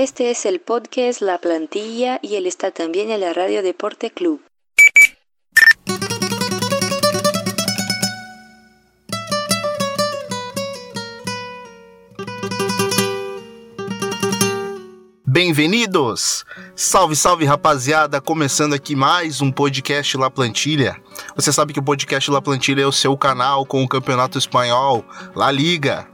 Este es el podcast La Plantilla y él está también en la Radio Deporte Club. Bem-vindos! Salve, salve rapaziada! Começando aqui mais um podcast La Plantilha. Você sabe que o podcast La Plantilha é o seu canal com o Campeonato Espanhol, La Liga.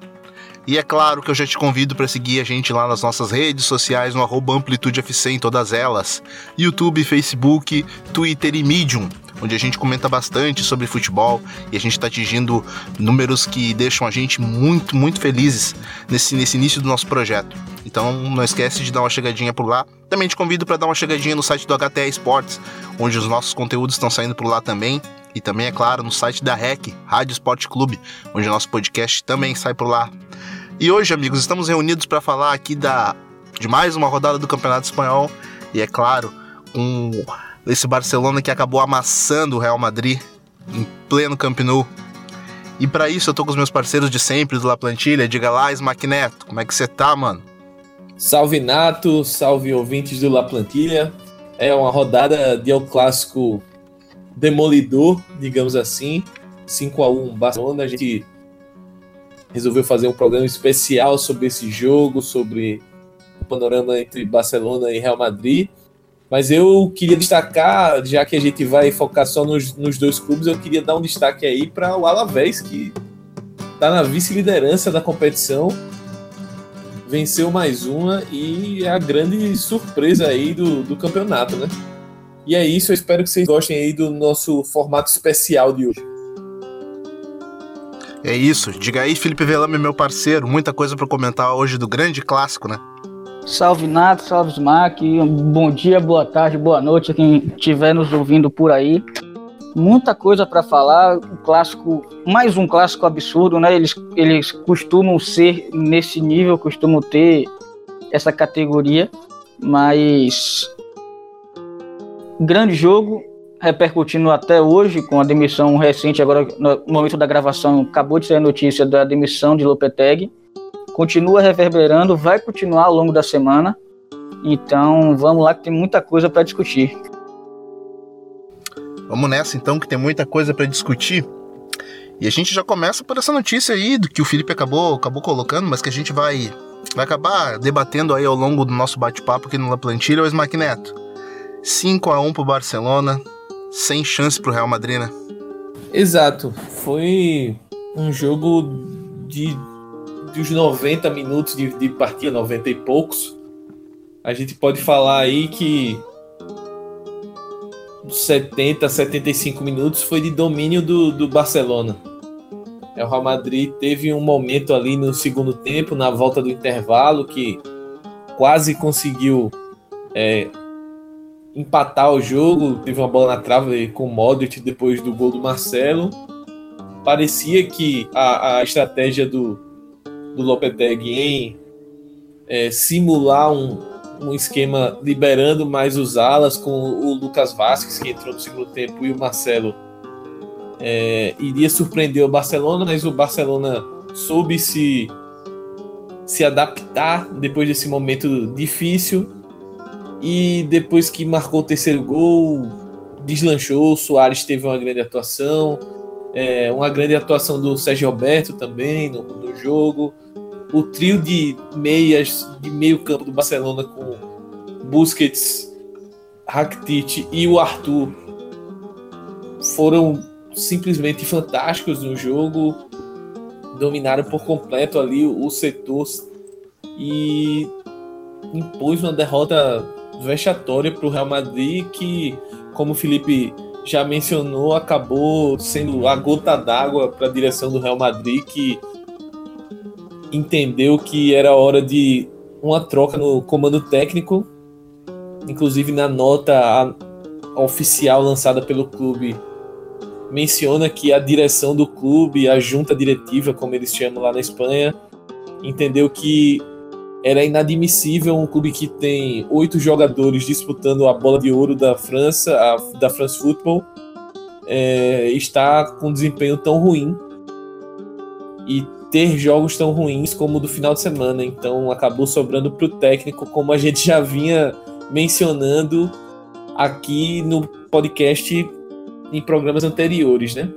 E é claro que eu já te convido para seguir a gente lá nas nossas redes sociais, no arroba AmplitudeFC em todas elas: YouTube, Facebook, Twitter e Medium, onde a gente comenta bastante sobre futebol e a gente está atingindo números que deixam a gente muito, muito felizes nesse, nesse início do nosso projeto. Então não esquece de dar uma chegadinha por lá. Também te convido para dar uma chegadinha no site do HTA Esportes, onde os nossos conteúdos estão saindo por lá também. E também, é claro, no site da REC, Rádio Esporte Clube, onde o nosso podcast também sai por lá. E hoje, amigos, estamos reunidos para falar aqui da de mais uma rodada do Campeonato Espanhol e é claro, com esse Barcelona que acabou amassando o Real Madrid em pleno Camp Nou. E para isso eu tô com os meus parceiros de sempre do La Plantilha, diga lá, Smackneto, como é que você tá, mano? Salve Nato, salve ouvintes do La Plantilha. É uma rodada de El Clássico demolidor, digamos assim. 5 a 1 Barcelona, a gente resolveu fazer um programa especial sobre esse jogo, sobre o panorama entre Barcelona e Real Madrid. Mas eu queria destacar, já que a gente vai focar só nos, nos dois clubes, eu queria dar um destaque aí para o Alavés, que está na vice-liderança da competição, venceu mais uma e é a grande surpresa aí do, do campeonato, né? E é isso, eu espero que vocês gostem aí do nosso formato especial de hoje. É isso. Diga aí, Felipe Velame, meu parceiro. Muita coisa para comentar hoje do grande clássico, né? Salve Nato, salve Smack. Bom dia, boa tarde, boa noite a quem estiver nos ouvindo por aí. Muita coisa para falar. O clássico, mais um clássico absurdo, né? Eles, eles costumam ser nesse nível, costumam ter essa categoria, mas grande jogo, repercutindo até hoje com a demissão recente, agora no momento da gravação, acabou de sair a notícia da demissão de Lopetegui. Continua reverberando, vai continuar ao longo da semana. Então, vamos lá que tem muita coisa para discutir. Vamos nessa então, que tem muita coisa para discutir. E a gente já começa por essa notícia aí do que o Felipe acabou, acabou colocando, mas que a gente vai, vai acabar debatendo aí ao longo do nosso bate-papo aqui no La Plantilha, o Smack Neto. 5 a 1 pro Barcelona, sem chance pro Real Madrid, né? Exato. Foi um jogo de dos 90 minutos de, de partida, 90 e poucos. A gente pode falar aí que 70, 75 minutos foi de domínio do, do Barcelona. É, o Real Madrid teve um momento ali no segundo tempo, na volta do intervalo, que quase conseguiu é, empatar o jogo, teve uma bola na trave com o Modric depois do gol do Marcelo. Parecia que a, a estratégia do, do Lopetegui em é, simular um, um esquema liberando mais os alas com o Lucas Vasquez, que entrou no segundo tempo, e o Marcelo é, iria surpreender o Barcelona, mas o Barcelona soube se, se adaptar depois desse momento difícil e depois que marcou o terceiro gol, deslanchou. O Soares teve uma grande atuação, é, uma grande atuação do Sérgio Roberto também no, no jogo. O trio de meias, de meio campo do Barcelona com Busquets, Rakitic e o Arthur foram simplesmente fantásticos no jogo. Dominaram por completo ali o setor e impôs uma derrota vexatória para o Real Madrid, que, como o Felipe já mencionou, acabou sendo a gota d'água para a direção do Real Madrid, que entendeu que era hora de uma troca no comando técnico. Inclusive, na nota oficial lançada pelo clube, menciona que a direção do clube, a junta diretiva, como eles chamam lá na Espanha, entendeu que era inadmissível um clube que tem oito jogadores disputando a bola de ouro da França, a, da France Football, é, está com um desempenho tão ruim e ter jogos tão ruins como o do final de semana. Então acabou sobrando para o técnico, como a gente já vinha mencionando aqui no podcast em programas anteriores, né?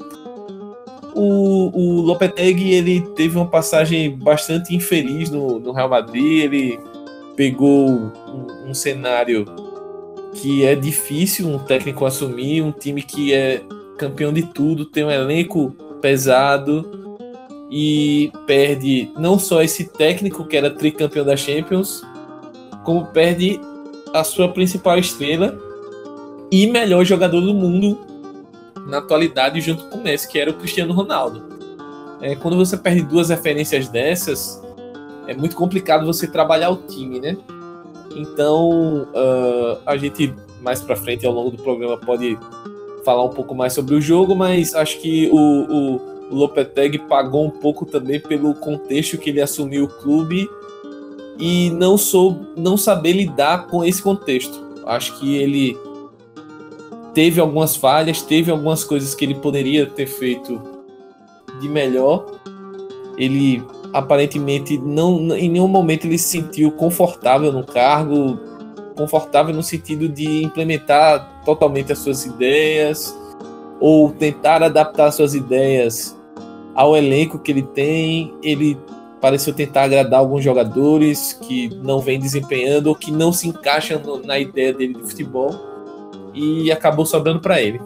O, o Lopetegui ele teve uma passagem bastante infeliz no, no Real Madrid. Ele pegou um, um cenário que é difícil um técnico assumir, um time que é campeão de tudo, tem um elenco pesado e perde não só esse técnico que era tricampeão da Champions, como perde a sua principal estrela e melhor jogador do mundo na atualidade junto com o Messi, que era o Cristiano Ronaldo. É, quando você perde duas referências dessas, é muito complicado você trabalhar o time, né? Então, uh, a gente mais para frente ao longo do programa pode falar um pouco mais sobre o jogo, mas acho que o, o, o Lopetegui pagou um pouco também pelo contexto que ele assumiu o clube e não sou não saber lidar com esse contexto. Acho que ele teve algumas falhas, teve algumas coisas que ele poderia ter feito de melhor. Ele aparentemente não em nenhum momento ele se sentiu confortável no cargo, confortável no sentido de implementar totalmente as suas ideias ou tentar adaptar suas ideias ao elenco que ele tem. Ele pareceu tentar agradar alguns jogadores que não vem desempenhando ou que não se encaixam na ideia dele de futebol e acabou sobrando para ele.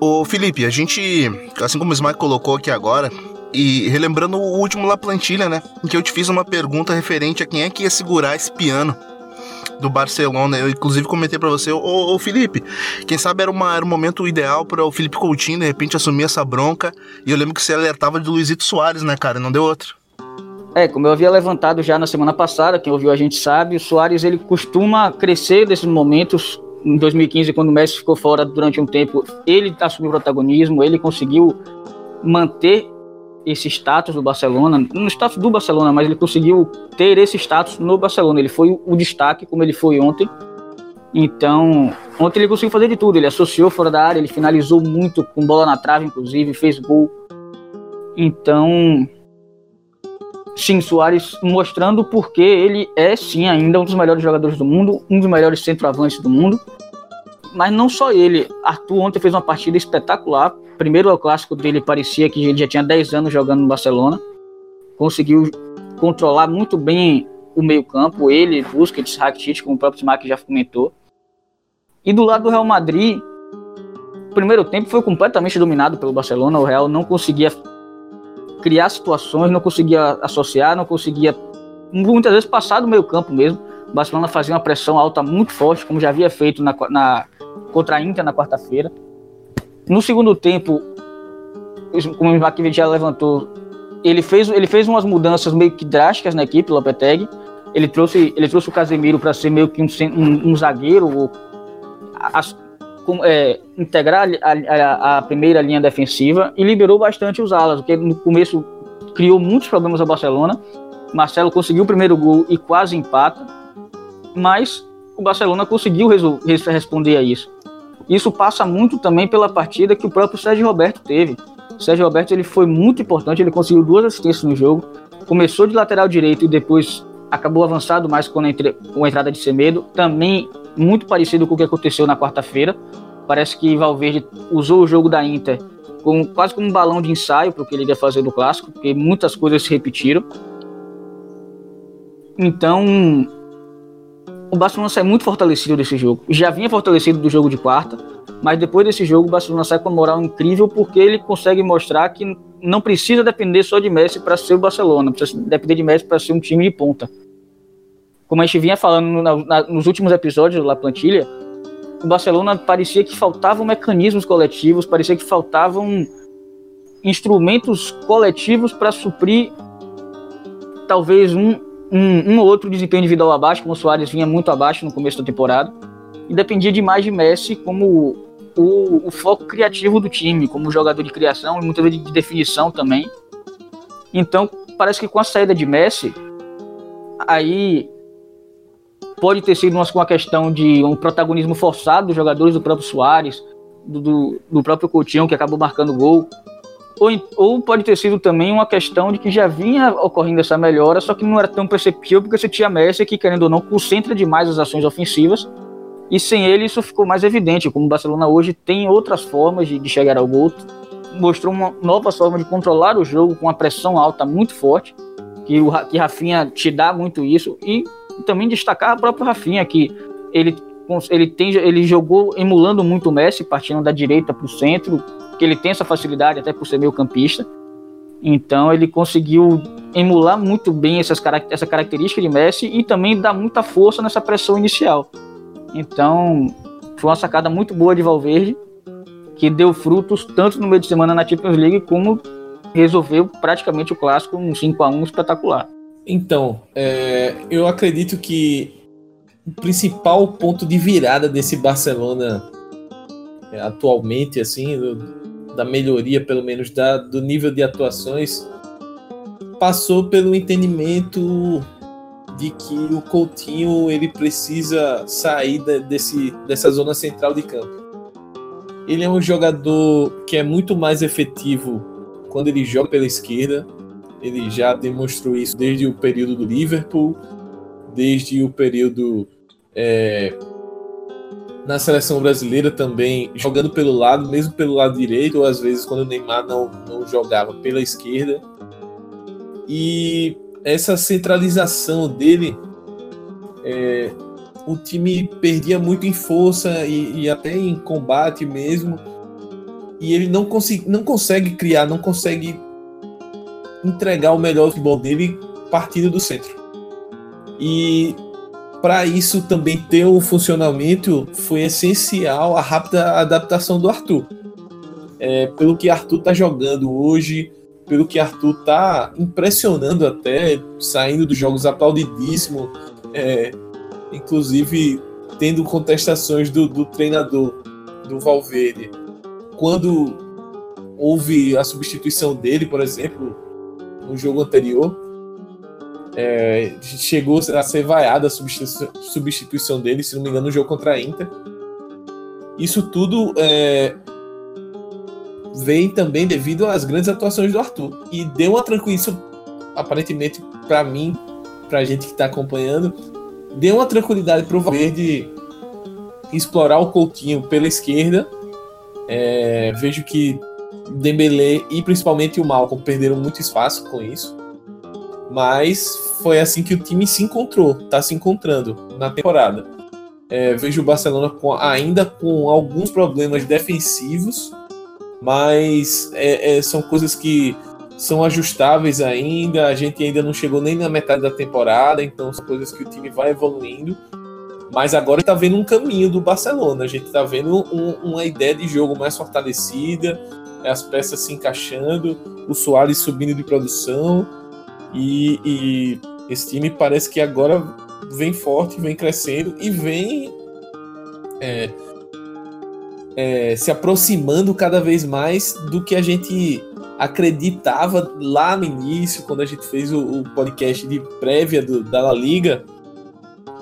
Ô Felipe, a gente, assim como o Smike colocou aqui agora, e relembrando o último La Plantilha, né? Em que eu te fiz uma pergunta referente a quem é que ia segurar esse piano do Barcelona. Eu, inclusive, comentei para você, ô, ô, Felipe, quem sabe era, uma, era um momento ideal para o Felipe Coutinho, de repente, assumir essa bronca. E eu lembro que você alertava de Luizito Soares, né, cara? Não deu outro. É, como eu havia levantado já na semana passada, quem ouviu a gente sabe, o Soares ele costuma crescer desses momentos. Em 2015, quando o Messi ficou fora durante um tempo, ele assumiu o protagonismo, ele conseguiu manter esse status do Barcelona, no status do Barcelona, mas ele conseguiu ter esse status no Barcelona. Ele foi o destaque, como ele foi ontem. Então, ontem ele conseguiu fazer de tudo. Ele associou fora da área, ele finalizou muito com bola na trave, inclusive, fez gol. Então, sim, Soares mostrando porque ele é, sim, ainda um dos melhores jogadores do mundo, um dos melhores centroavantes do mundo. Mas não só ele. Arthur ontem fez uma partida espetacular primeiro o clássico dele parecia que ele já tinha 10 anos jogando no Barcelona. Conseguiu controlar muito bem o meio-campo, ele, Busquets, Rakitic, como o próprio Smack já comentou. E do lado do Real Madrid, o primeiro tempo foi completamente dominado pelo Barcelona. O Real não conseguia criar situações, não conseguia associar, não conseguia muitas vezes passar do meio-campo mesmo. O Barcelona fazia uma pressão alta muito forte, como já havia feito na, na contra a Inter na quarta-feira. No segundo tempo, como o Makiewicz já levantou, ele fez, ele fez umas mudanças meio que drásticas na equipe, Lopetegui. Ele trouxe, ele trouxe o Casemiro para ser meio que um, um, um zagueiro, as, é, integrar a, a, a, primeira linha defensiva e liberou bastante os alas, porque no começo criou muitos problemas ao Barcelona. Marcelo conseguiu o primeiro gol e quase empata, mas o Barcelona conseguiu responder a isso. Isso passa muito também pela partida que o próprio Sérgio Roberto teve. O Sérgio Roberto ele foi muito importante, ele conseguiu duas assistências no jogo. Começou de lateral direito e depois acabou avançado mais com a entrada de Semedo. Também muito parecido com o que aconteceu na quarta-feira. Parece que Valverde usou o jogo da Inter quase como um balão de ensaio para o que ele ia fazer no clássico, porque muitas coisas se repetiram. Então, o Barcelona sai muito fortalecido desse jogo. Já vinha fortalecido do jogo de quarta, mas depois desse jogo o Barcelona sai com moral incrível porque ele consegue mostrar que não precisa depender só de Messi para ser o Barcelona, precisa depender de Messi para ser um time de ponta. Como a gente vinha falando na, na, nos últimos episódios do La Plantilha, o Barcelona parecia que faltavam mecanismos coletivos, parecia que faltavam instrumentos coletivos para suprir talvez um, um, um ou outro desempenho individual abaixo, como o Soares vinha muito abaixo no começo da temporada, e dependia demais de Messi como o, o foco criativo do time, como jogador de criação e muitas vezes de definição também. Então, parece que com a saída de Messi, aí pode ter sido uma, uma questão de um protagonismo forçado dos jogadores do próprio Soares, do, do, do próprio Coutinho, que acabou marcando gol, ou, ou pode ter sido também uma questão de que já vinha ocorrendo essa melhora, só que não era tão perceptível porque você tinha Messi que, querendo ou não, concentra demais as ações ofensivas. E sem ele isso ficou mais evidente, como o Barcelona hoje tem outras formas de, de chegar ao gol, mostrou uma nova forma de controlar o jogo com uma pressão alta muito forte, que o que Rafinha te dá muito isso. E também destacar a própria Rafinha que ele ele tem ele jogou emulando muito o Messi, partindo da direita para o centro, que ele tem essa facilidade até por ser meio campista. Então ele conseguiu emular muito bem essas, essa característica de Messi e também dar muita força nessa pressão inicial. Então, foi uma sacada muito boa de Valverde, que deu frutos tanto no meio de semana na Champions League, como resolveu praticamente o clássico um 5 a 1 espetacular. Então, é, eu acredito que o principal ponto de virada desse Barcelona é, atualmente, assim, do, da melhoria, pelo menos, da, do nível de atuações, passou pelo entendimento de que o Coutinho ele precisa sair desse, dessa zona central de campo. Ele é um jogador que é muito mais efetivo quando ele joga pela esquerda. Ele já demonstrou isso desde o período do Liverpool, desde o período é, na seleção brasileira também, jogando pelo lado, mesmo pelo lado direito, ou às vezes quando o Neymar não, não jogava pela esquerda. E essa centralização dele, é, o time perdia muito em força e, e, até em combate mesmo. E ele não, consegui, não consegue criar, não consegue entregar o melhor futebol dele partindo do centro. E para isso também ter um funcionamento foi essencial a rápida adaptação do Arthur. É, pelo que Arthur está jogando hoje, pelo que Arthur tá impressionando até, saindo dos jogos aplaudidíssimo, é, inclusive tendo contestações do, do treinador, do Valverde. Quando houve a substituição dele, por exemplo, no jogo anterior, é, chegou a ser vaiada a substituição, dele, se não me engano, no jogo contra a Inter. Isso tudo é, vem também devido às grandes atuações do Arthur. E deu uma tranquilidade, aparentemente, para mim, pra gente que tá acompanhando, deu uma tranquilidade pro Valverde explorar o Coutinho pela esquerda. É, vejo que Dembélé e principalmente o Malcolm perderam muito espaço com isso. Mas foi assim que o time se encontrou, tá se encontrando na temporada. É, vejo o Barcelona com, ainda com alguns problemas defensivos, mas é, é, são coisas que são ajustáveis ainda. A gente ainda não chegou nem na metade da temporada, então são coisas que o time vai evoluindo. Mas agora está vendo um caminho do Barcelona. A gente está vendo um, uma ideia de jogo mais fortalecida, as peças se encaixando, o Soares subindo de produção. E, e esse time parece que agora vem forte, vem crescendo e vem é, é, se aproximando cada vez mais do que a gente acreditava lá no início, quando a gente fez o, o podcast de prévia do, da La Liga,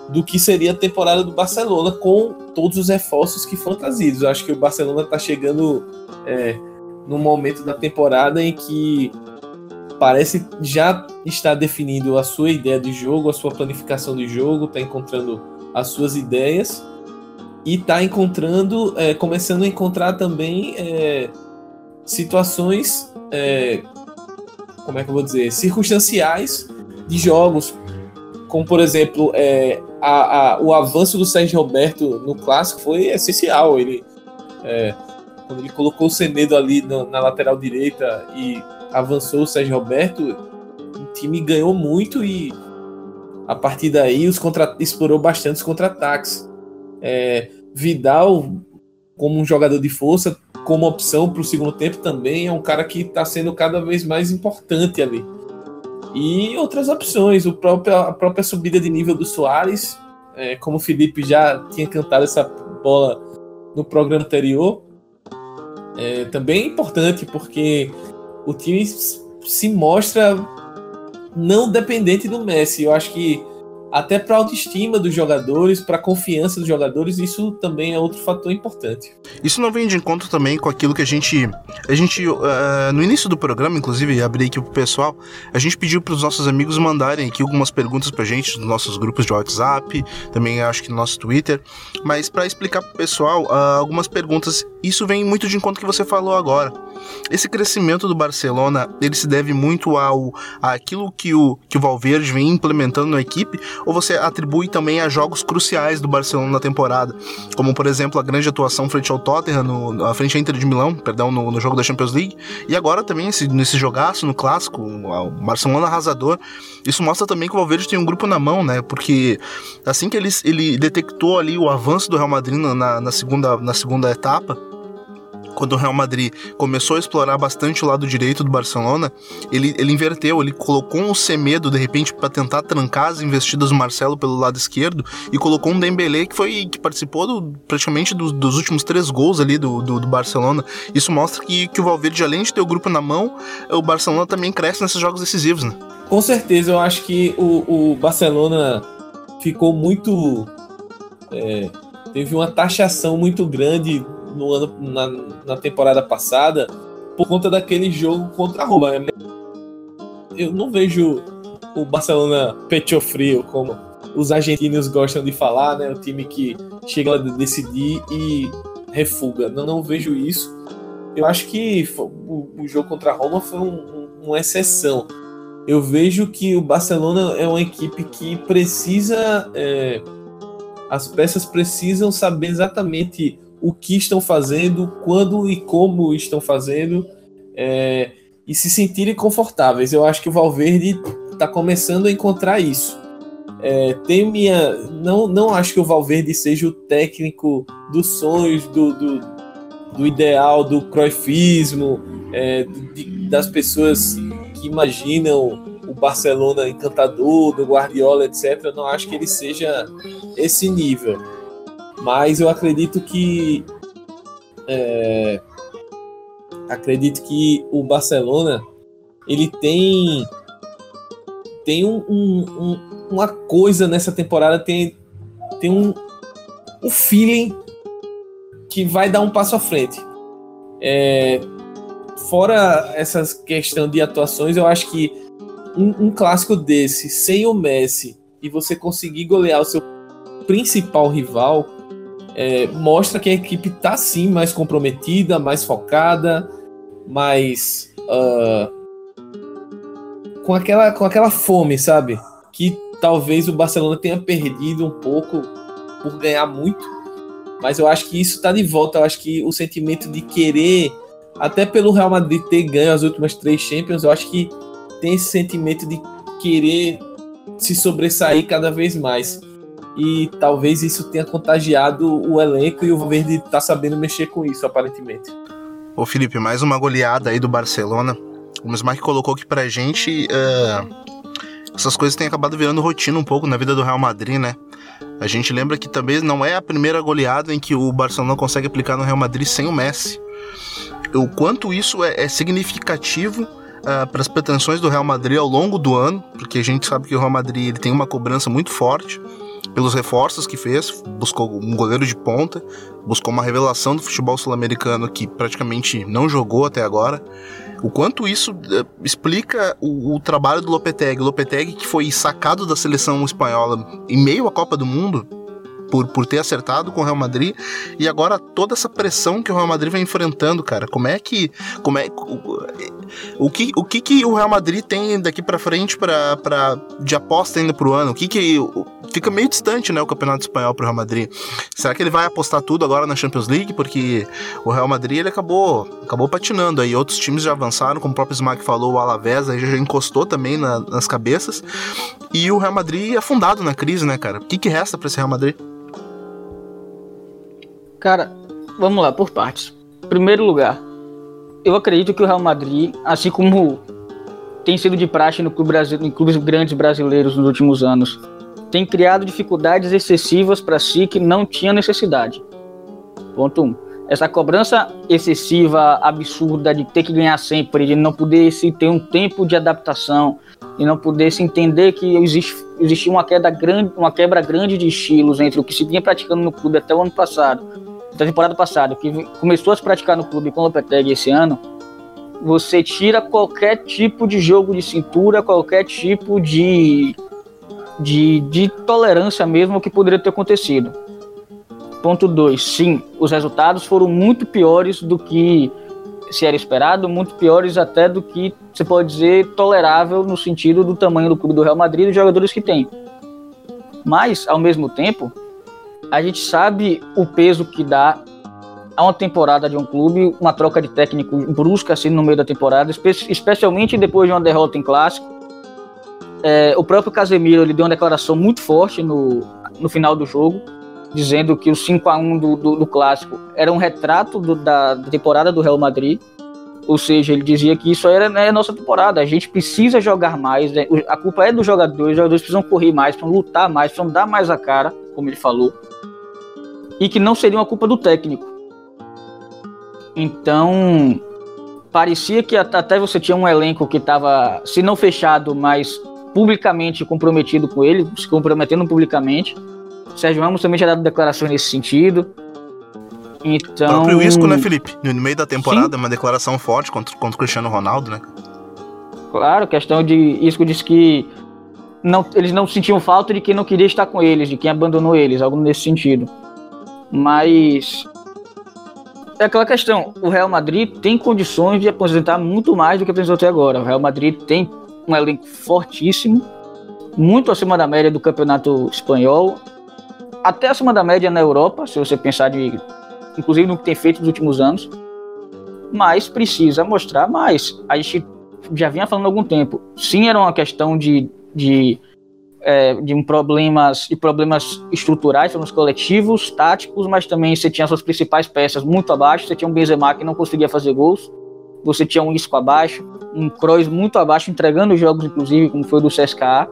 do que seria a temporada do Barcelona com todos os reforços que foram trazidos. Eu acho que o Barcelona está chegando é, no momento da temporada em que parece já estar definindo a sua ideia de jogo, a sua planificação de jogo, está encontrando as suas ideias e está encontrando, é, começando a encontrar também é, situações, é, como é que eu vou dizer, circunstanciais de jogos, como por exemplo é, a, a, o avanço do Sérgio Roberto no clássico foi essencial. Ele é, quando ele colocou o Semedo ali no, na lateral direita e avançou o Sérgio Roberto, o time ganhou muito e a partir daí os contra explorou bastante os contra-ataques. É, Vidal, como um jogador de força, como opção para o segundo tempo também, é um cara que está sendo cada vez mais importante ali. E outras opções, o próprio, a própria subida de nível do Soares, é, como o Felipe já tinha cantado essa bola no programa anterior, é, também é importante porque o time se mostra não dependente do Messi. Eu acho que até para a autoestima dos jogadores, para a confiança dos jogadores, isso também é outro fator importante. Isso não vem de encontro também com aquilo que a gente. A gente, uh, no início do programa, inclusive, abri aqui pro pessoal, a gente pediu para os nossos amigos mandarem aqui algumas perguntas pra gente nos nossos grupos de WhatsApp, também acho que no nosso Twitter, mas para explicar pro pessoal uh, algumas perguntas. Isso vem muito de encontro que você falou agora. Esse crescimento do Barcelona, ele se deve muito ao àquilo que o, que o Valverde vem implementando na equipe, ou você atribui também a jogos cruciais do Barcelona na temporada, como por exemplo a grande atuação frente ao Tottenham, no, a frente à Inter de Milão, perdão, no, no jogo da Champions League, e agora também esse, nesse jogaço no clássico, o Barcelona arrasador. Isso mostra também que o Valverde tem um grupo na mão, né? Porque assim que ele, ele detectou ali o avanço do Real Madrid na, na segunda, na segunda etapa, quando o Real Madrid começou a explorar bastante o lado direito do Barcelona, ele, ele inverteu, ele colocou um Semedo de repente para tentar trancar as investidas do Marcelo pelo lado esquerdo e colocou um Dembélé que foi que participou do, praticamente do, dos últimos três gols ali do, do, do, Barcelona. Isso mostra que, que o Valverde, além de ter o grupo na mão, o Barcelona também cresce nesses jogos decisivos, né? Com certeza, eu acho que o, o Barcelona ficou muito. É, teve uma taxação muito grande no ano, na, na temporada passada por conta daquele jogo contra a Roma. Eu não vejo o Barcelona pecho frio, como os argentinos gostam de falar, né? O time que chega a decidir e refuga. Não, não vejo isso. Eu acho que o, o jogo contra a Roma foi um, um, uma exceção. Eu vejo que o Barcelona é uma equipe que precisa. É, as peças precisam saber exatamente o que estão fazendo, quando e como estão fazendo, é, e se sentirem confortáveis. Eu acho que o Valverde está começando a encontrar isso. É, tem minha, não, não acho que o Valverde seja o técnico dos sonhos, do, do, do ideal, do croifismo, é, das pessoas que imaginam o Barcelona encantador, do Guardiola, etc. Eu não acho que ele seja esse nível mas eu acredito que. É, acredito que o Barcelona ele tem tem um, um, um, uma coisa nessa temporada tem tem um, um feeling que vai dar um passo à frente é, fora essa questão de atuações eu acho que um, um clássico desse sem o Messi e você conseguir golear o seu principal rival é, mostra que a equipe está sim mais comprometida, mais focada, mais uh, com aquela com aquela fome, sabe? Que talvez o Barcelona tenha perdido um pouco por ganhar muito, mas eu acho que isso está de volta. Eu acho que o sentimento de querer, até pelo Real Madrid ter ganho as últimas três Champions, eu acho que tem esse sentimento de querer se sobressair cada vez mais e talvez isso tenha contagiado o elenco e o Verde tá sabendo mexer com isso, aparentemente. Ô Felipe, mais uma goleada aí do Barcelona. O Mismark colocou que pra gente uh, essas coisas têm acabado virando rotina um pouco na vida do Real Madrid, né? A gente lembra que também não é a primeira goleada em que o Barcelona consegue aplicar no Real Madrid sem o Messi. O quanto isso é, é significativo uh, para as pretensões do Real Madrid ao longo do ano, porque a gente sabe que o Real Madrid ele tem uma cobrança muito forte pelos reforços que fez, buscou um goleiro de ponta, buscou uma revelação do futebol sul-americano que praticamente não jogou até agora. O quanto isso uh, explica o, o, trabalho do Lopetegui. Lopetegui que foi sacado da seleção espanhola em meio à Copa do Mundo, por, por ter acertado com o Real Madrid e agora toda essa pressão que o Real Madrid vem enfrentando, cara. Como é que como é o, o que o que, que o Real Madrid tem daqui para frente para de aposta ainda pro ano? O que que fica meio distante, né, o Campeonato Espanhol pro Real Madrid. Será que ele vai apostar tudo agora na Champions League porque o Real Madrid ele acabou acabou patinando aí, outros times já avançaram, como o próprio Smack falou, o Alavés aí já encostou também na, nas cabeças. E o Real Madrid afundado na crise, né, cara? O que que resta para esse Real Madrid? Cara, vamos lá, por partes. Primeiro lugar, eu acredito que o Real Madrid, assim como tem sido de praxe no clube em clubes grandes brasileiros nos últimos anos, tem criado dificuldades excessivas para si que não tinha necessidade. Ponto 1. Um. essa cobrança excessiva, absurda de ter que ganhar sempre, de não poder se ter um tempo de adaptação, de não poder se entender que existe, existia uma queda grande, uma quebra grande de estilos entre o que se vinha praticando no clube até o ano passado, da temporada passada, que começou a se praticar no clube com o Lopetegui esse ano, você tira qualquer tipo de jogo de cintura, qualquer tipo de, de, de tolerância mesmo que poderia ter acontecido. Ponto 2. Sim, os resultados foram muito piores do que se era esperado, muito piores até do que você pode dizer tolerável no sentido do tamanho do clube do Real Madrid e dos jogadores que tem. Mas, ao mesmo tempo, a gente sabe o peso que dá a uma temporada de um clube, uma troca de técnico brusca assim no meio da temporada, espe especialmente depois de uma derrota em clássico. É, o próprio Casemiro ele deu uma declaração muito forte no, no final do jogo, dizendo que o 5 a 1 do, do, do clássico era um retrato do, da, temporada do Real Madrid. Ou seja, ele dizia que isso era né, nossa temporada. A gente precisa jogar mais. Né? A culpa é dos jogadores. Os jogadores precisam correr mais, precisam lutar mais, precisam dar mais a cara, como ele falou. E que não seria uma culpa do técnico. Então, parecia que até você tinha um elenco que estava, se não fechado, mas publicamente comprometido com ele, se comprometendo publicamente. Sérgio Ramos também já dado declarações nesse sentido. Então... O próprio Isco, né, Felipe? No meio da temporada, Sim. uma declaração forte contra, contra o Cristiano Ronaldo, né? Claro, questão de Isco disse que não, eles não sentiam falta de quem não queria estar com eles, de quem abandonou eles, algo nesse sentido. Mas é aquela questão, o Real Madrid tem condições de apresentar muito mais do que apresentou até agora. O Real Madrid tem um elenco fortíssimo, muito acima da média do campeonato espanhol, até acima da média na Europa, se você pensar de, inclusive no que tem feito nos últimos anos, mas precisa mostrar mais. A gente já vinha falando há algum tempo. Sim, era uma questão de, de, é, de problemas, de problemas estruturais nos coletivos, táticos, mas também você tinha suas principais peças muito abaixo. Você tinha um Benzema que não conseguia fazer gols, você tinha um Isco abaixo, um Kroos muito abaixo, entregando jogos, inclusive, como foi o do CSKA.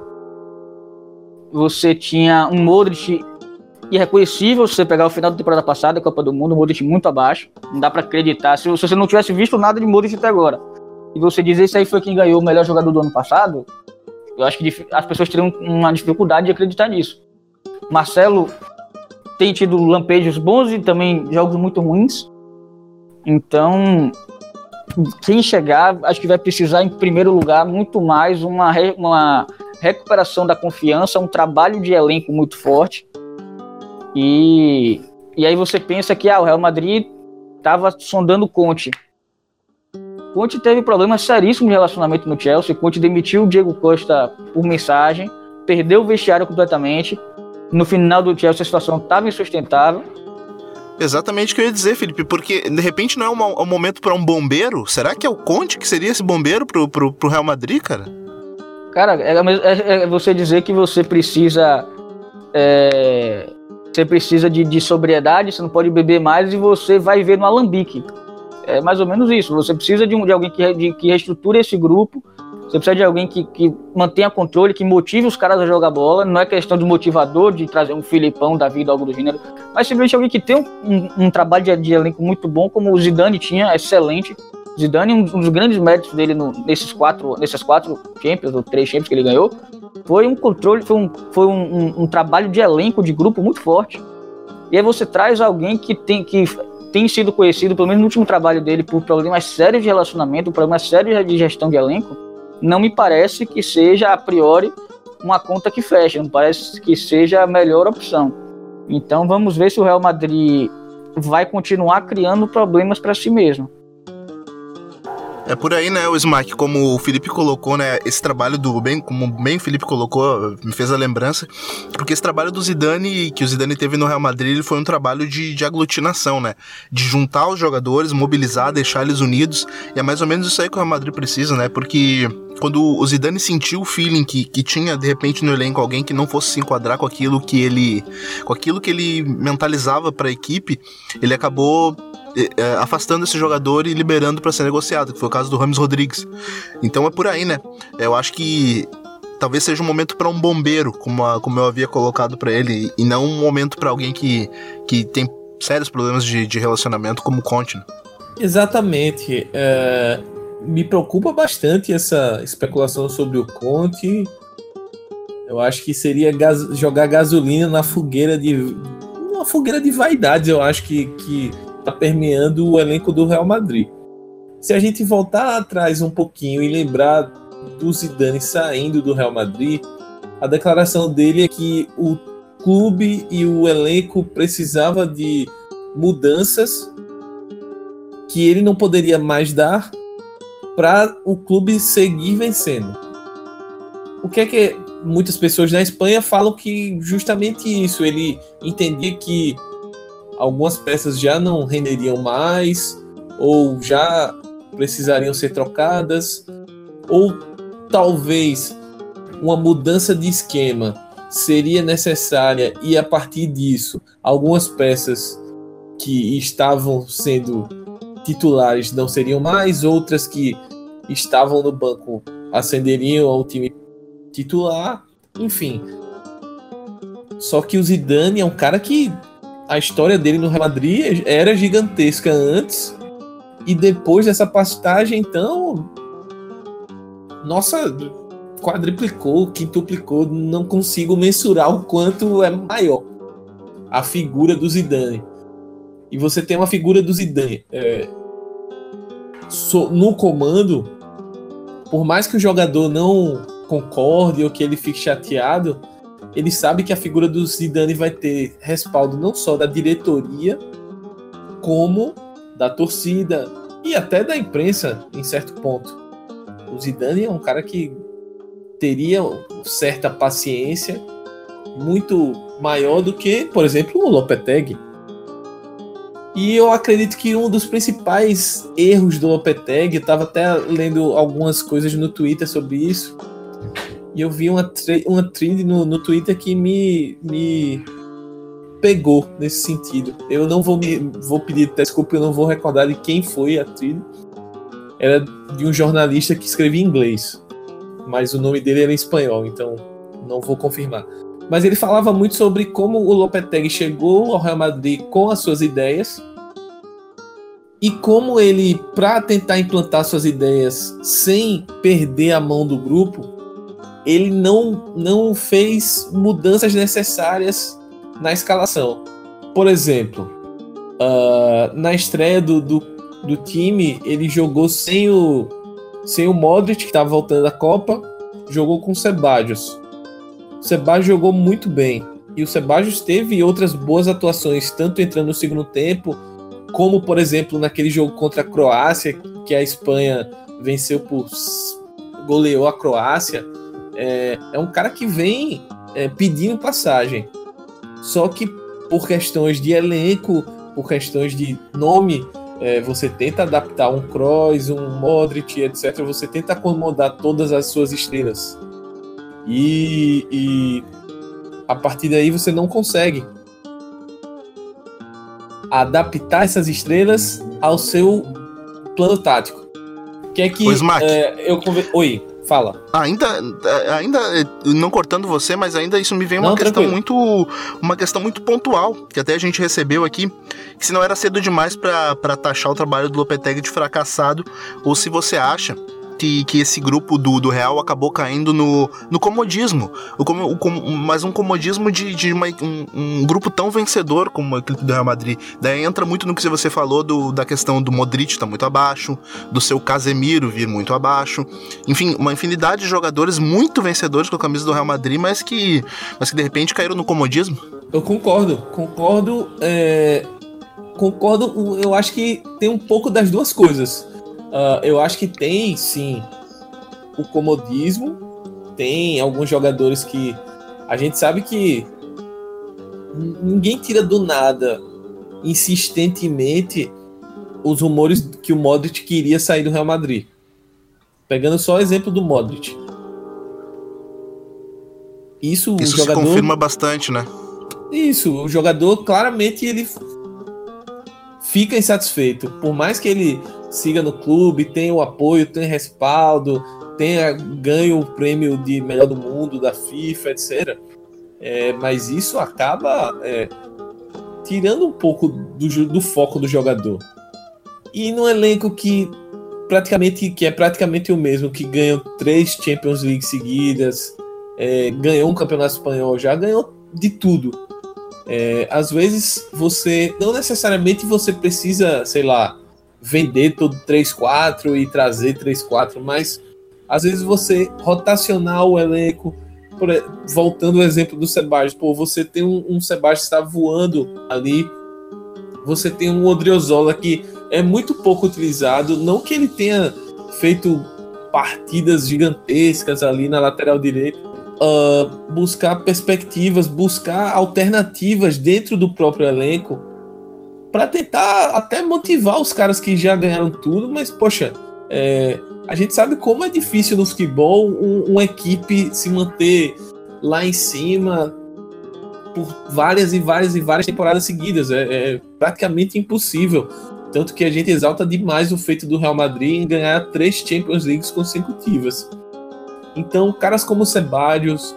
Você tinha um Modric irreconhecível se você pegar o final da temporada passada, a Copa do Mundo, o Modric muito abaixo. Não dá para acreditar. Se, se, você não tivesse visto nada de Modric até agora, e você dizer isso aí foi quem ganhou o melhor jogador do ano passado, eu acho que as pessoas teriam uma dificuldade de acreditar nisso. Marcelo tem tido lampejos bons e também jogos muito ruins. Então, quem chegar, acho que vai precisar, em primeiro lugar, muito mais uma, uma recuperação da confiança, um trabalho de elenco muito forte e, e aí você pensa que ah, o Real Madrid estava sondando Conte. Conte teve problemas seríssimos de relacionamento no Chelsea. Conte demitiu o Diego Costa por mensagem, perdeu o vestiário completamente. No final do Chelsea a situação estava insustentável. Exatamente o que eu ia dizer, Felipe, porque de repente não é um, um momento para um bombeiro? Será que é o Conte que seria esse bombeiro pro, pro, pro Real Madrid, cara? Cara, é, é, é você dizer que você precisa é, você precisa de, de sobriedade, você não pode beber mais e você vai ver no alambique. É mais ou menos isso. Você precisa de, um, de alguém que, de, que reestruture esse grupo. Você precisa de alguém que, que mantenha controle, que motive os caras a jogar bola. Não é questão de motivador, de trazer um Filipão da vida, algo do gênero. Mas simplesmente alguém que tem um, um, um trabalho de, de, elenco muito bom, como o Zidane tinha, excelente. Zidane, um, dos grandes méritos dele no, nesses quatro, nesses quatro Champions, ou três Champions que ele ganhou, foi um controle, foi um, foi um, um, um trabalho de elenco, de grupo muito forte. E aí você traz alguém que tem que tem sido conhecido, pelo menos no último trabalho dele, por problemas sérios de relacionamento, problemas sérios de gestão de elenco, não me parece que seja a priori uma conta que fecha, não parece que seja a melhor opção. Então vamos ver se o Real Madrid vai continuar criando problemas para si mesmo. É por aí, né, o Smack, como o Felipe colocou, né, esse trabalho do bem, como bem o Felipe colocou, me fez a lembrança, porque esse trabalho do Zidane que o Zidane teve no Real Madrid, foi um trabalho de, de aglutinação, né, de juntar os jogadores, mobilizar, deixar eles unidos, e é mais ou menos isso aí que o Real Madrid precisa, né, porque quando o Zidane sentiu o feeling que, que tinha de repente no elenco alguém que não fosse se enquadrar com aquilo que ele com aquilo que ele mentalizava para a equipe, ele acabou é, afastando esse jogador e liberando para ser negociado, que foi o caso do Ramos Rodrigues. Então é por aí, né? Eu acho que talvez seja um momento para um bombeiro, como, a, como eu havia colocado para ele, e não um momento para alguém que, que tem sérios problemas de, de relacionamento como o Conte. Né? Exatamente. É, me preocupa bastante essa especulação sobre o Conte. Eu acho que seria jogar gasolina na fogueira de. Uma fogueira de vaidades, eu acho que, que tá permeando o elenco do Real Madrid. Se a gente voltar atrás um pouquinho e lembrar do Zidane saindo do Real Madrid, a declaração dele é que o clube e o elenco precisava de mudanças que ele não poderia mais dar para o clube seguir vencendo. O que é que muitas pessoas na Espanha falam que justamente isso, ele entendia que algumas peças já não renderiam mais ou já precisariam ser trocadas ou talvez uma mudança de esquema seria necessária e a partir disso algumas peças que estavam sendo titulares não seriam mais, outras que estavam no banco ascenderiam ao time titular, enfim. Só que o Zidane é um cara que a história dele no Real Madrid era gigantesca antes. E depois dessa passagem, então, nossa, quadriplicou, quintuplicou, não consigo mensurar o quanto é maior a figura do Zidane. E você tem uma figura do Zidane é, so, no comando, por mais que o jogador não concorde ou que ele fique chateado, ele sabe que a figura do Zidane vai ter respaldo não só da diretoria, como da torcida e até da imprensa em certo ponto. O Zidane é um cara que teria certa paciência muito maior do que, por exemplo, o Lopetegui e eu acredito que um dos principais erros do Lopetegui, eu estava até lendo algumas coisas no Twitter sobre isso, e eu vi uma, uma thread no, no Twitter que me, me pegou nesse sentido. Eu não vou me vou pedir desculpa, eu não vou recordar de quem foi a thread. Era de um jornalista que escrevia em inglês, mas o nome dele era em espanhol, então não vou confirmar mas ele falava muito sobre como o Lopetegui chegou ao Real Madrid com as suas ideias e como ele, para tentar implantar suas ideias sem perder a mão do grupo, ele não, não fez mudanças necessárias na escalação. Por exemplo, uh, na estreia do, do, do, time, ele jogou sem o, sem o Modric, que estava voltando da Copa, jogou com o Sebadios. O Sebadios jogou muito bem. E o Sebadios teve outras boas atuações, tanto entrando no segundo tempo, como, por exemplo, naquele jogo contra a Croácia, que a Espanha venceu por. goleou a Croácia. É, é um cara que vem é, pedindo passagem. Só que por questões de elenco, por questões de nome, é, você tenta adaptar um Kroos, um Modric, etc. Você tenta acomodar todas as suas estrelas. E, e a partir daí você não consegue adaptar essas estrelas ao seu plano tático. Que é que é, eu conver... Oi, fala. Ainda, ainda não cortando você, mas ainda isso me vem uma não, questão tranquilo. muito, uma questão muito pontual que até a gente recebeu aqui, que se não era cedo demais para taxar o trabalho do Lopetegui de fracassado, ou se você acha que, esse grupo do, do Real acabou caindo no, no comodismo. O, o, mas um comodismo de, de uma, um, um, grupo tão vencedor como aquele do Real Madrid. Daí entra muito no que você falou do, da questão do Modric estar tá muito abaixo, do seu Casemiro vir muito abaixo. Enfim, uma infinidade de jogadores muito vencedores com a camisa do Real Madrid, mas que, mas que de repente caíram no comodismo. Eu concordo, concordo. É, concordo, eu acho que tem um pouco das duas coisas. Uh, eu acho que tem sim o comodismo, tem alguns jogadores que a gente sabe que ninguém tira do nada insistentemente os rumores que o Modric queria sair do Real Madrid. Pegando só o exemplo do Modric. Isso, Isso jogador... se confirma bastante, né? Isso, o jogador claramente ele fica insatisfeito. Por mais que ele siga no clube, tenha o apoio, tenha respaldo, tenha ganho o prêmio de melhor do mundo da FIFA, etc. É, mas isso acaba é, tirando um pouco do, do foco do jogador. E num elenco que praticamente que é praticamente o mesmo, que ganhou três Champions League seguidas, é, ganhou um campeonato espanhol, já ganhou de tudo. É, às vezes você não necessariamente você precisa, sei lá, vender todo 3-4 e trazer 3-4, mas às vezes você rotacionar o elenco, por, voltando ao exemplo do Sebastião, pô, você tem um, um Sebastião que está voando ali, você tem um Odriozola que é muito pouco utilizado, não que ele tenha feito partidas gigantescas ali na lateral direita, uh, buscar perspectivas, buscar alternativas dentro do próprio elenco para tentar até motivar os caras que já ganharam tudo, mas poxa, é, a gente sabe como é difícil no futebol um, uma equipe se manter lá em cima por várias e várias e várias temporadas seguidas. É, é, praticamente impossível. Tanto que a gente exalta demais o feito do Real Madrid em ganhar três Champions Leagues consecutivas. Então, caras como o Ceballos,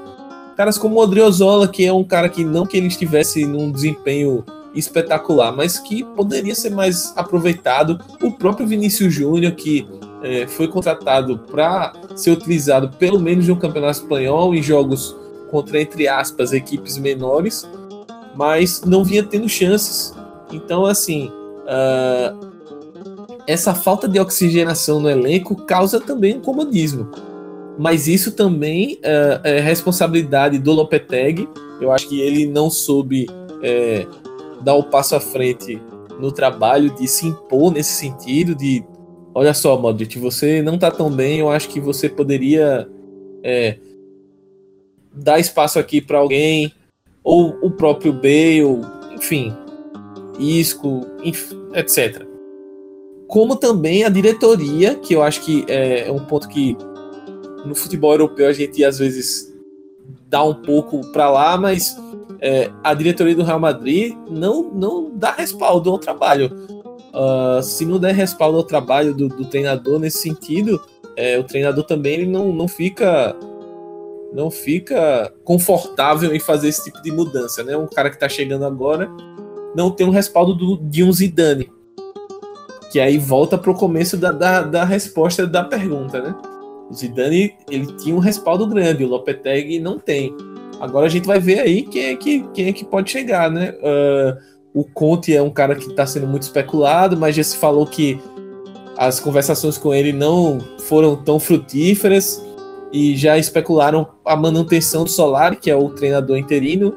caras como o Odriozola, que é um cara que não que ele estivesse num desempenho espetacular, mas que poderia ser mais aproveitado. O próprio Vinícius Júnior, que é, foi contratado para ser utilizado pelo menos no Campeonato Espanhol em jogos contra, entre aspas, equipes menores, mas não vinha tendo chances. Então, assim, uh, essa falta de oxigenação no elenco causa também um comodismo. Mas isso também uh, é responsabilidade do Lopetegui. Eu acho que ele não soube é, dar o passo à frente no trabalho de se impor nesse sentido de olha só, Modric, você não tá tão bem, eu acho que você poderia é, dar espaço aqui para alguém, ou o próprio Bale, enfim, Isco, etc. Como também a diretoria, que eu acho que é um ponto que no futebol europeu a gente às vezes dá um pouco para lá, mas é, a diretoria do Real Madrid não, não dá respaldo ao trabalho. Uh, se não der respaldo ao trabalho do, do treinador nesse sentido, é, o treinador também ele não, não fica não fica confortável em fazer esse tipo de mudança, né? Um cara que está chegando agora não tem um respaldo do, de um Zidane, que aí volta para o começo da, da, da, resposta da pergunta, né? O Zidane ele tinha um respaldo grande, o Lopetegui não tem. Agora a gente vai ver aí quem é que, quem é que pode chegar, né? Uh, o Conte é um cara que está sendo muito especulado, mas já se falou que as conversações com ele não foram tão frutíferas e já especularam a manutenção do Solari, que é o treinador interino,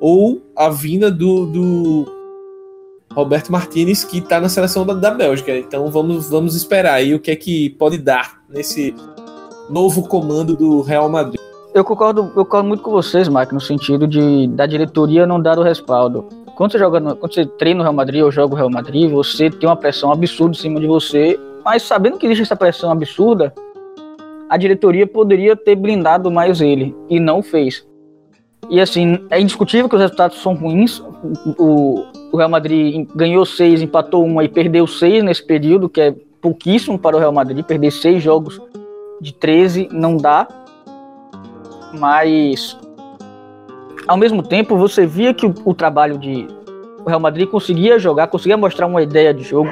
ou a vinda do, do Roberto Martinez, que está na seleção da, da Bélgica. Então vamos, vamos esperar aí o que é que pode dar nesse novo comando do Real Madrid. Eu concordo, eu concordo muito com vocês, Mike, no sentido de da diretoria não dar o respaldo. Quando você joga, no, quando você treina no Real Madrid ou joga o Real Madrid, você tem uma pressão absurda em cima de você, mas sabendo que existe essa pressão absurda, a diretoria poderia ter blindado mais ele e não fez. E assim, é indiscutível que os resultados são ruins. O, o Real Madrid ganhou seis, empatou uma e perdeu seis nesse período, que é pouquíssimo para o Real Madrid. Perder seis jogos de 13 não dá mas ao mesmo tempo você via que o, o trabalho de o Real Madrid conseguia jogar, conseguia mostrar uma ideia de jogo,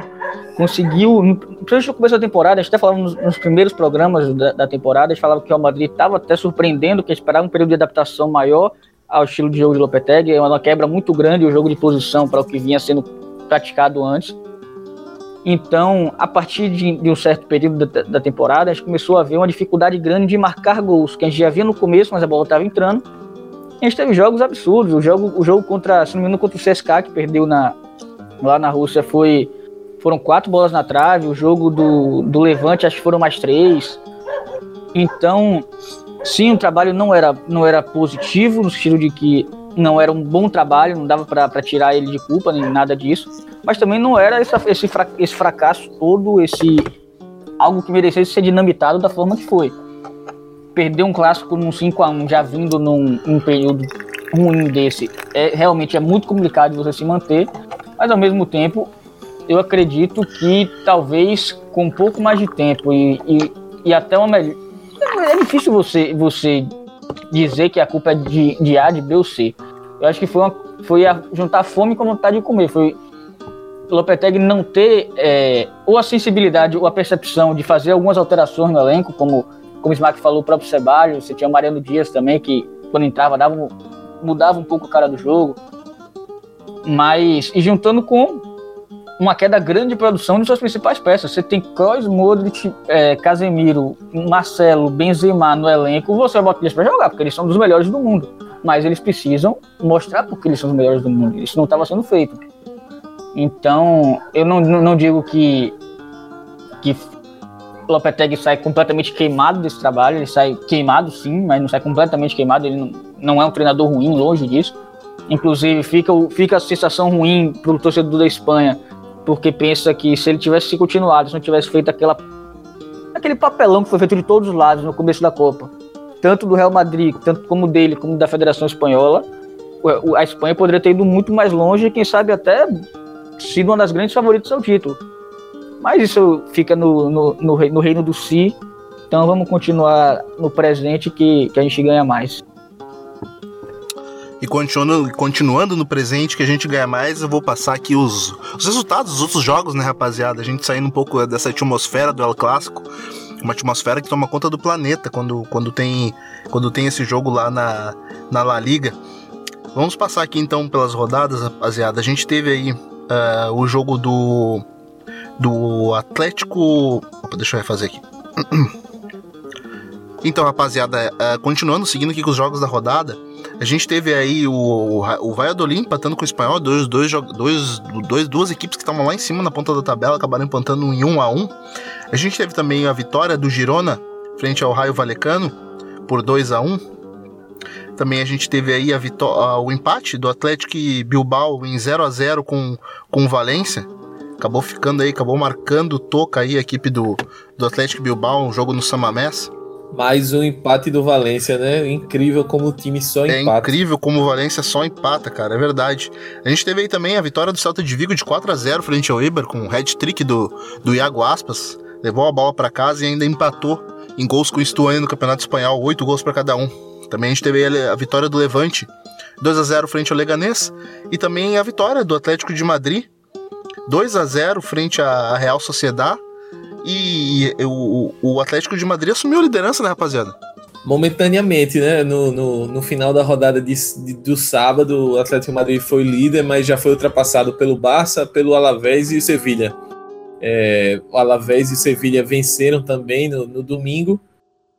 conseguiu, principalmente no começo da temporada, a gente até falava nos, nos primeiros programas da, da, temporada, a gente falava que o Real Madrid estava até surpreendendo, que esperava um período de adaptação maior ao estilo de jogo de Lopetegui, é uma quebra muito grande o jogo de posição para o que vinha sendo praticado antes. Então, a partir de, de um certo período da, da, temporada, a gente começou a ver uma dificuldade grande de marcar gols, que a gente já via no começo, mas a bola estava entrando. A gente teve jogos absurdos. O jogo, o jogo contra, se não me engano, contra o CSKA, que perdeu na, lá na Rússia, foi foram quatro bolas na trave. O jogo do, do Levante, acho que foram mais três. Então, sim, o trabalho não era, não era positivo, no sentido de que não era um bom trabalho, não dava para tirar ele de culpa, nem nada disso mas também não era essa, esse, esse fracasso todo, esse algo que merecesse ser dinamitado da forma que foi. Perder um clássico num 5 a 1 já vindo num, num período ruim desse, é realmente é muito complicado você se manter, mas ao mesmo tempo eu acredito que talvez com um pouco mais de tempo e, e, e até uma melhor. É difícil você, você dizer que a culpa é de, de A, de B ou C. Eu acho que foi, uma, foi a, juntar fome com vontade de comer. Foi o Lopetegui não ter é, ou a sensibilidade ou a percepção de fazer algumas alterações no elenco, como, como o Smack falou, o próprio Ceballos, você tinha o Mariano Dias também, que quando entrava dava, mudava um pouco a cara do jogo. Mas, e juntando com uma queda grande de produção de suas principais peças. Você tem Kroos, Modric, é, Casemiro, Marcelo, Benzema no elenco, você vai botar eles para jogar, porque eles são dos melhores do mundo. Mas eles precisam mostrar porque eles são os melhores do mundo. Isso não estava sendo feito. Então, eu não, não digo que, que Lopetegui sai completamente queimado desse trabalho, ele sai queimado sim, mas não sai completamente queimado, ele não, não é um treinador ruim, longe disso. Inclusive, fica, fica a sensação ruim para o torcedor da Espanha porque pensa que se ele tivesse continuado, se não tivesse feito aquela, aquele papelão que foi feito de todos os lados no começo da Copa, tanto do Real Madrid, tanto como dele, como da Federação Espanhola, a Espanha poderia ter ido muito mais longe e quem sabe até sido uma das grandes favoritas ao título. Mas isso fica no, no, no, no reino do si, então vamos continuar no presente que, que a gente ganha mais. E continuando, continuando no presente, que a gente ganha mais, eu vou passar aqui os, os resultados dos outros jogos, né, rapaziada? A gente saindo um pouco dessa atmosfera do El Clássico, uma atmosfera que toma conta do planeta quando, quando, tem, quando tem esse jogo lá na, na La Liga. Vamos passar aqui então pelas rodadas, rapaziada. A gente teve aí uh, o jogo do, do Atlético. Opa, deixa eu refazer aqui. Então, rapaziada, uh, continuando, seguindo aqui com os jogos da rodada, a gente teve aí o, o Valladolid empatando com o Espanhol, dois, dois, dois, dois, duas equipes que estavam lá em cima na ponta da tabela, acabaram empatando em 1 a 1 A gente teve também a vitória do Girona frente ao Raio Valecano por 2 a 1 Também a gente teve aí a vitória, o empate do Atlético Bilbao em 0 a 0 com, com o Valência. Acabou ficando aí, acabou marcando toca aí a equipe do, do Atlético Bilbao, um jogo no Samamés. Mais um empate do Valência, né? Incrível como o time só é empata. É incrível como o Valência só empata, cara, é verdade. A gente teve aí também a vitória do Celta de Vigo de 4 a 0 frente ao Iber, com o hat-trick do, do Iago Aspas. Levou a bola para casa e ainda empatou em gols com o Stuane no Campeonato Espanhol, 8 gols para cada um. Também a gente teve a vitória do Levante, 2 a 0 frente ao Leganês, e também a vitória do Atlético de Madrid, 2 a 0 frente à Real Sociedade e o, o Atlético de Madrid assumiu a liderança, né, rapaziada? Momentaneamente, né? No, no, no final da rodada de, de, do sábado, o Atlético de Madrid foi líder, mas já foi ultrapassado pelo Barça, pelo Alavés e Sevilha. É, o Alavés e Sevilha venceram também no, no domingo.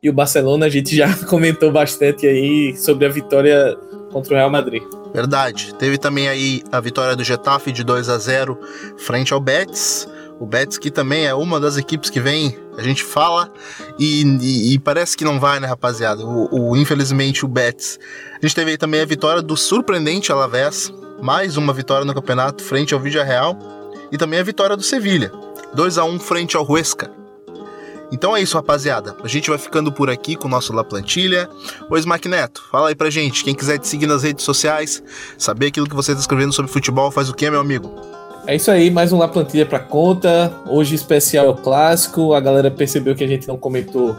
E o Barcelona, a gente já comentou bastante aí sobre a vitória contra o Real Madrid. Verdade. Teve também aí a vitória do Getafe de 2 a 0 frente ao Betis. O Betis que também é uma das equipes que vem, a gente fala e, e, e parece que não vai, né, rapaziada? O, o, infelizmente o Betis. A gente teve aí também a vitória do surpreendente Alavés, mais uma vitória no campeonato frente ao Real e também a vitória do Sevilha, 2 a 1 frente ao Huesca. Então é isso, rapaziada. A gente vai ficando por aqui com o nosso La Plantilha. Ô Smack Neto, fala aí pra gente. Quem quiser te seguir nas redes sociais, saber aquilo que você está escrevendo sobre futebol, faz o que, meu amigo? É isso aí, mais um La Plantilha para conta. Hoje especial é o clássico. A galera percebeu que a gente não comentou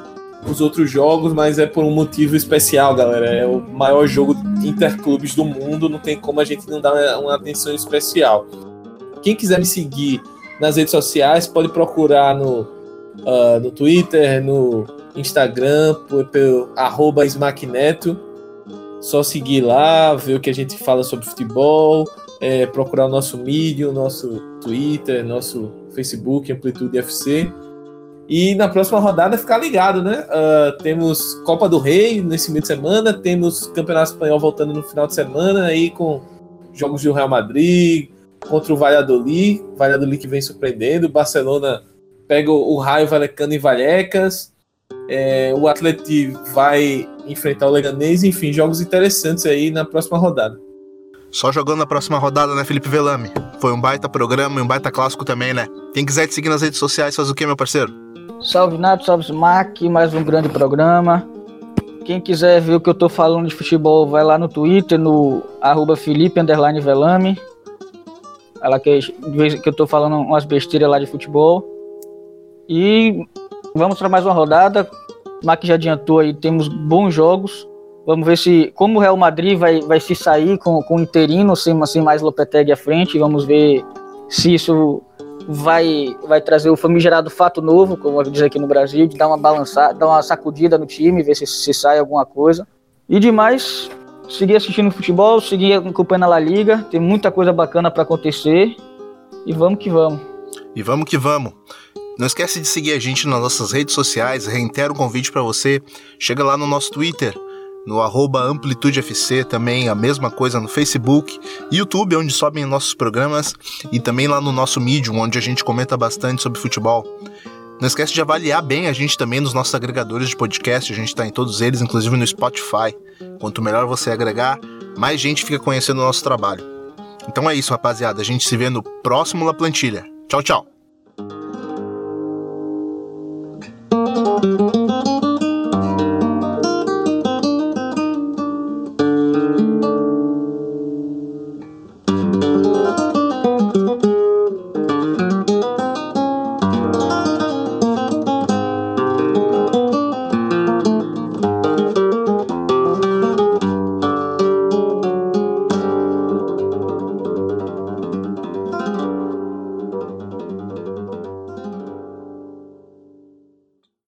os outros jogos, mas é por um motivo especial, galera. É o maior jogo interclubes do mundo, não tem como a gente não dar uma atenção especial. Quem quiser me seguir nas redes sociais, pode procurar no, uh, no Twitter, no Instagram, pelo Smackneto. Só seguir lá, ver o que a gente fala sobre futebol é, procurar o nosso Medium, nosso Twitter, nosso Facebook, Amplitude FC. E na próxima rodada ficar ligado, né? Uh, temos Copa do Rei nesse meio de semana, temos Campeonato Espanhol voltando no final de semana aí com jogos do Real Madrid contra o Valladolid, Valladolid que vem surpreendendo, Barcelona pega o Raio Valecano e Vallecas, é, o Atlético vai enfrentar o Leganês, enfim, jogos interessantes aí na próxima rodada. Só jogando na próxima rodada, né, Felipe Velame? Foi um baita programa e um baita clássico também, né? Quem quiser te seguir nas redes sociais, faz o quê, meu parceiro? Salve Nato, salve Smack, mais um grande programa. Quem quiser ver o que eu tô falando de futebol, vai lá no Twitter, no arroba Felipe Velame. Ela que, que eu tô falando umas besteiras lá de futebol. E vamos para mais uma rodada. O Mac já adiantou aí, temos bons jogos. Vamos ver se como o Real Madrid vai, vai se sair com, com o interino, sem, sem mais Lopetegui à frente. Vamos ver se isso vai, vai trazer o famigerado fato novo, como diz aqui no Brasil, de dar uma balançada, dar uma sacudida no time, ver se, se sai alguma coisa. E demais, seguir assistindo futebol, seguir acompanhando a La Liga, tem muita coisa bacana para acontecer. E vamos que vamos. E vamos que vamos. Não esquece de seguir a gente nas nossas redes sociais, reitero o convite para você. Chega lá no nosso Twitter, no arroba AmplitudeFC, também a mesma coisa no Facebook, YouTube, onde sobem nossos programas, e também lá no nosso Medium, onde a gente comenta bastante sobre futebol. Não esquece de avaliar bem a gente também nos nossos agregadores de podcast, a gente está em todos eles, inclusive no Spotify. Quanto melhor você agregar, mais gente fica conhecendo o nosso trabalho. Então é isso, rapaziada. A gente se vê no próximo La Plantilha. Tchau, tchau.